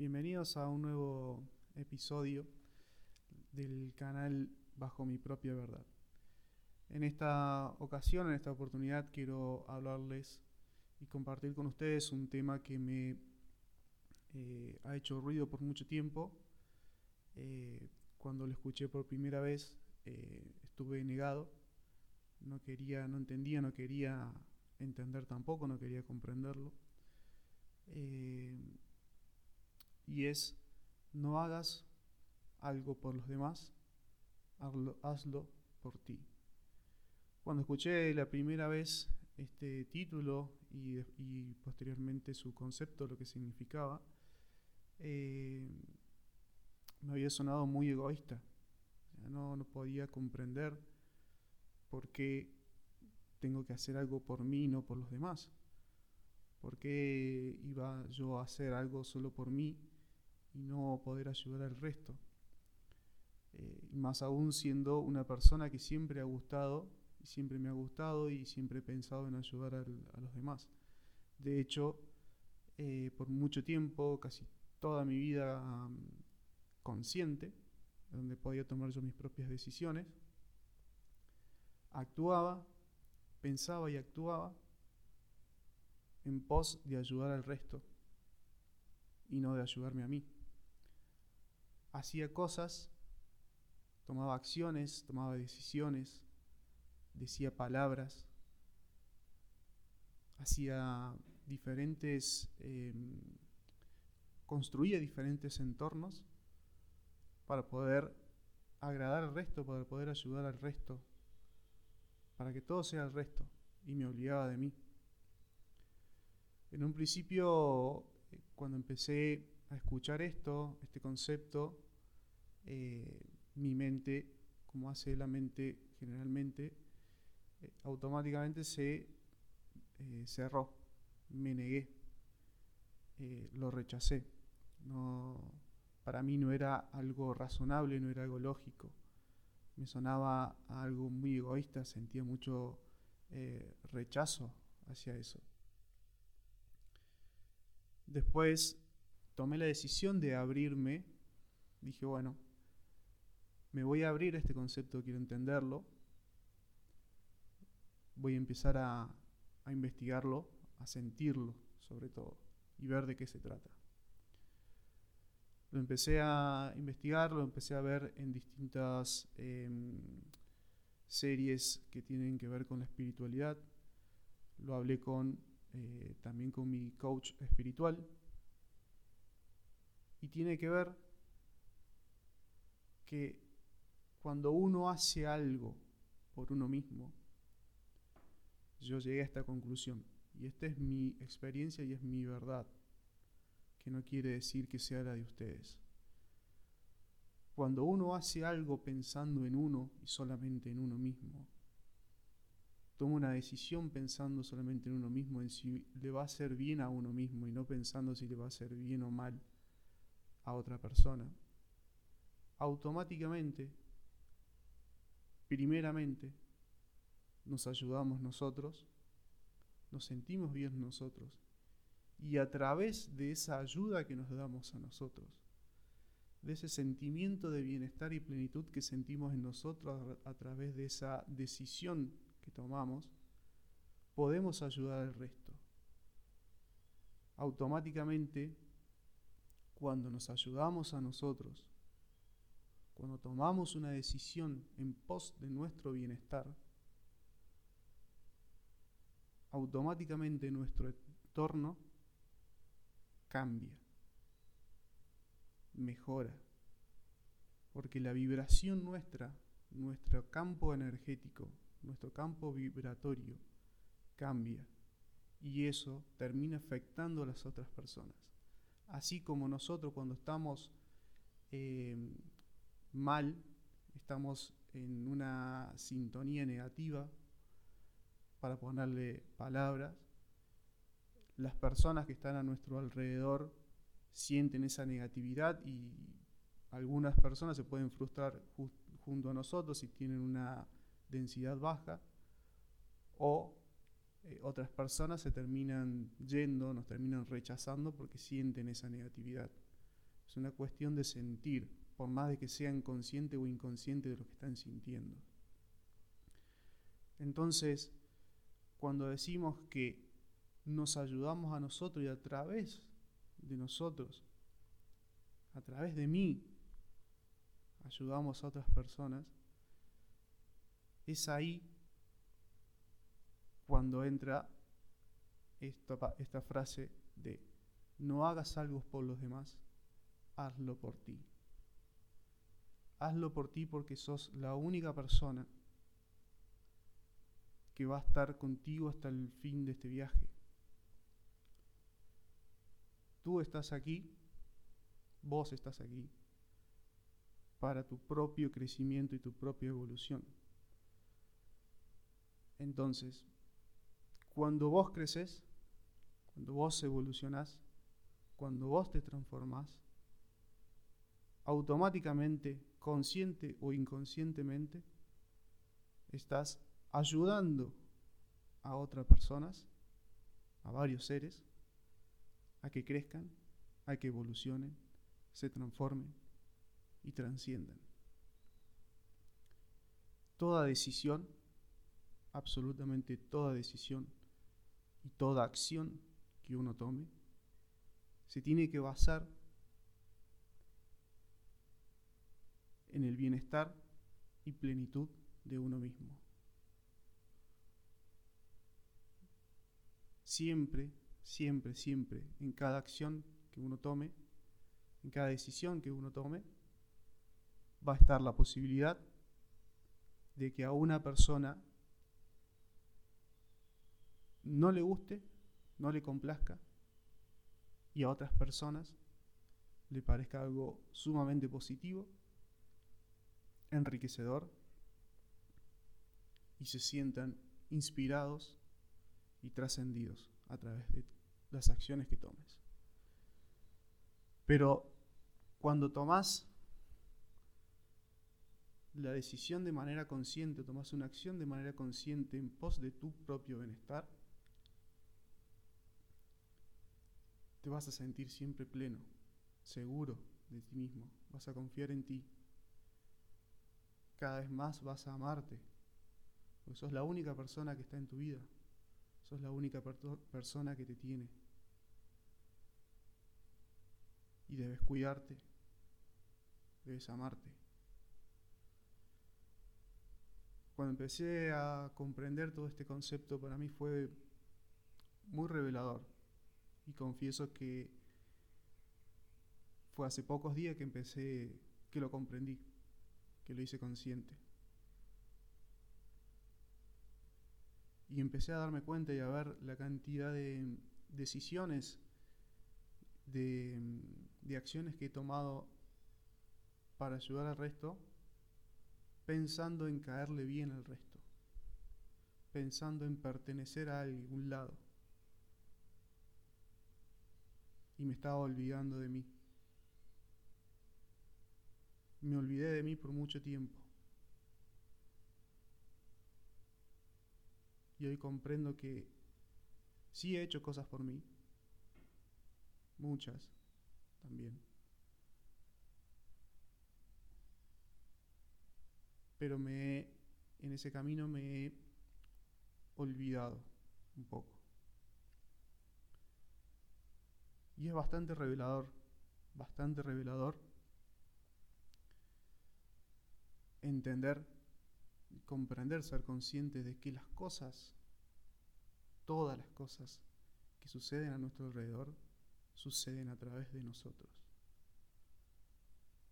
Bienvenidos a un nuevo episodio del canal Bajo mi propia verdad. En esta ocasión, en esta oportunidad, quiero hablarles y compartir con ustedes un tema que me eh, ha hecho ruido por mucho tiempo. Eh, cuando lo escuché por primera vez, eh, estuve negado. No quería, no entendía, no quería entender tampoco, no quería comprenderlo y es no hagas algo por los demás, hazlo, por ti. Cuando escuché la primera vez este título y, posteriormente su concepto, lo que significaba, eh, me había sonado muy egoísta. No, no podía comprender por qué tengo que hacer algo por mí y no por los demás. ¿Por qué iba yo a hacer algo solo por mí y no poder ayudar al resto. Eh, más aún siendo una persona que siempre ha gustado, y siempre me ha gustado y siempre he pensado en ayudar a los demás. De hecho, eh, por mucho tiempo, casi toda mi vida mm, consciente, donde podía tomar yo mis propias decisiones, actuaba, pensaba y actuaba en pos de ayudar al resto y no de ayudarme a mí hacía cosas, tomaba acciones, tomaba decisiones, decía palabras, hacía diferentes, em, construía diferentes entornos para poder agradar al resto, para poder ayudar al resto, para que todo sea el resto, y me obligaba de mí. En un principio, eh, cuando empecé a escuchar esto, este concepto, eh, mi mente, como hace la mente generalmente, eh, automáticamente se eh, cerró, me negué, lo rechacé. No, para mí no era algo razonable, no era algo lógico. Me sonaba algo muy egoísta, sentía mucho rechazo hacia eso. Después tomé la decisión de abrirme, dije, bueno, me voy a abrir a este concepto, quiero entenderlo, voy a empezar a, investigarlo, a sentirlo sobre todo, y ver de qué se trata. Lo empecé a investigar, lo empecé a ver en distintas em, series que tienen que ver con la espiritualidad. Lo hablé con, eh, también con mi coach espiritual, tiene que ver que cuando uno hace algo por uno mismo, yo llegué a esta conclusión. Y esta es mi experiencia y es mi verdad, que no quiere decir que sea la de ustedes. Cuando uno hace algo pensando en uno y solamente en uno mismo, toma una decisión pensando solamente en uno mismo, en si le va a hacer bien a uno mismo y no pensando si le va a hacer bien o mal a otra persona, automáticamente, primeramente, nos ayudamos nosotros, nos sentimos bien nosotros, y a través de esa ayuda que nos damos a nosotros, de ese sentimiento de bienestar y plenitud que sentimos en nosotros a, través de esa decisión que tomamos, podemos ayudar al resto. Automáticamente cuando nos ayudamos a nosotros, cuando tomamos una decisión en pos de nuestro bienestar, automáticamente nuestro entorno cambia, mejora, porque la vibración nuestra, nuestro campo energético, nuestro campo vibratorio cambia y eso termina afectando a las otras personas así como nosotros cuando estamos eh, mal, estamos en una sintonía negativa, para ponerle palabras, las personas que están a nuestro alrededor sienten esa negatividad y algunas personas se pueden frustrar junto a nosotros si tienen una densidad baja o eh, otras personas se terminan yendo, nos terminan rechazando porque sienten esa negatividad. Es una cuestión de sentir, por más de que sean conscientes o inconscientes de lo que están sintiendo. Entonces, cuando decimos que nos ayudamos a nosotros y a través de nosotros, a través de mí, ayudamos a otras personas, es ahí cuando entra esta, frase de no hagas algo por los demás, hazlo por ti. Hazlo por ti porque sos la única persona que va a estar contigo hasta el fin de este viaje. Tú estás aquí, vos estás aquí, para tu propio crecimiento y tu propia evolución. Entonces, cuando vos creces, cuando vos evolucionás, cuando vos te transformás, automáticamente, consciente o inconscientemente, estás ayudando a otras personas, a varios seres, a que crezcan, a que evolucionen, se transformen y trasciendan. Toda decisión, absolutamente toda decisión y toda acción que uno tome, se tiene que basar en el bienestar y plenitud de uno mismo. Siempre, siempre, siempre, en cada acción que uno tome, en cada decisión que uno tome, va a estar la posibilidad de que a una persona no le guste, no le complazca, y a otras personas le parezca algo sumamente positivo, enriquecedor, y se sientan inspirados y trascendidos a través de las acciones que tomes. Pero cuando tomas la decisión de manera consciente, tomas una acción de manera consciente en pos de tu propio bienestar, te vas a sentir siempre pleno, seguro de ti mismo, vas a confiar en ti. Cada vez más vas a amarte, porque sos la única persona que está en tu vida, sos la única persona que te tiene. Y debes cuidarte, debes amarte. Cuando empecé a comprender todo este concepto, para mí fue muy revelador y confieso que fue hace pocos días que empecé, que lo comprendí, que lo hice consciente. Y empecé a darme cuenta y a ver la cantidad de decisiones, de, de acciones que he tomado para ayudar al resto, pensando en caerle bien al resto, pensando en pertenecer a algún lado y me estaba olvidando de mí. Me olvidé de mí por mucho tiempo. Y hoy comprendo que sí he hecho cosas por mí, muchas también. Pero me en ese camino me he olvidado un poco. Y es bastante revelador, bastante revelador entender, comprender, ser consciente de que las cosas, todas las cosas que suceden a nuestro alrededor, suceden a través de nosotros.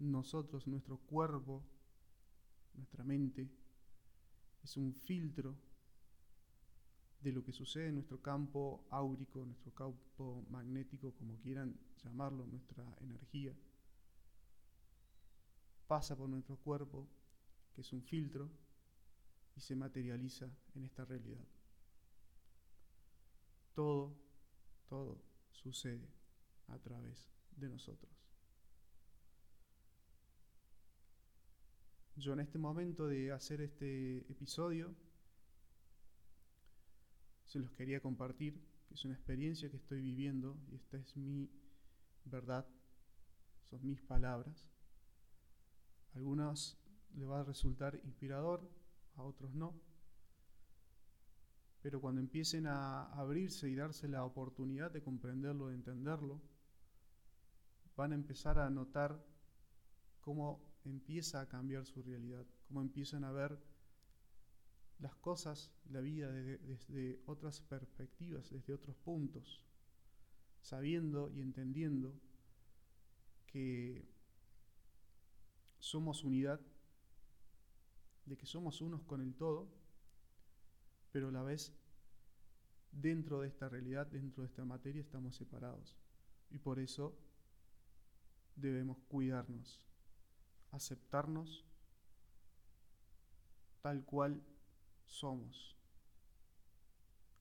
Nosotros, nuestro cuerpo, nuestra mente, es un filtro de lo que sucede en nuestro campo áurico, nuestro campo magnético, como quieran llamarlo, nuestra energía, pasa por nuestro cuerpo, que es un filtro, y se materializa en esta realidad. Todo, todo sucede a través de nosotros. Yo en este momento de hacer este episodio, se los quería compartir, que es una experiencia que estoy viviendo y esta es mi verdad son mis palabras. A algunos les va a resultar inspirador, a otros no. Pero cuando empiecen a abrirse y darse la oportunidad de comprenderlo, de entenderlo, van a empezar a notar cómo empieza a cambiar su realidad, cómo empiezan a ver las cosas, la vida desde, otras perspectivas, desde otros puntos, sabiendo y entendiendo que somos unidad, de que somos unos con el todo, pero a la vez dentro de esta realidad, dentro de esta materia, estamos separados. Y por eso debemos cuidarnos, aceptarnos tal cual somos,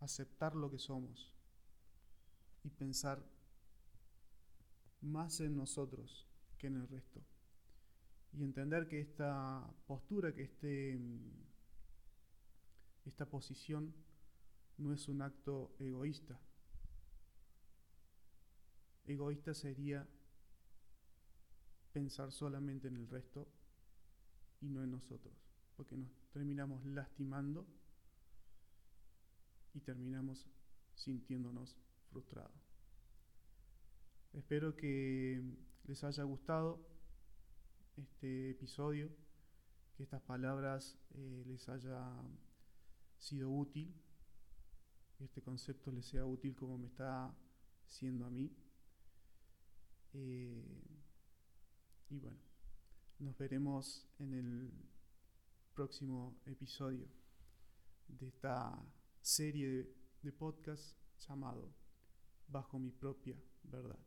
aceptar lo que somos y pensar más en nosotros que en el resto. Y entender que esta postura, que este, esta posición no es un acto egoísta. Egoísta sería pensar solamente en el resto y no en nosotros, porque nos terminamos lastimando y terminamos sintiéndonos frustrados. Espero que les haya gustado este episodio, que estas palabras eh, les haya sido útil, que este concepto les sea útil como me está siendo a mí. Eh, y bueno, nos veremos en el próximo episodio de esta serie de, de podcast llamado Bajo mi propia verdad.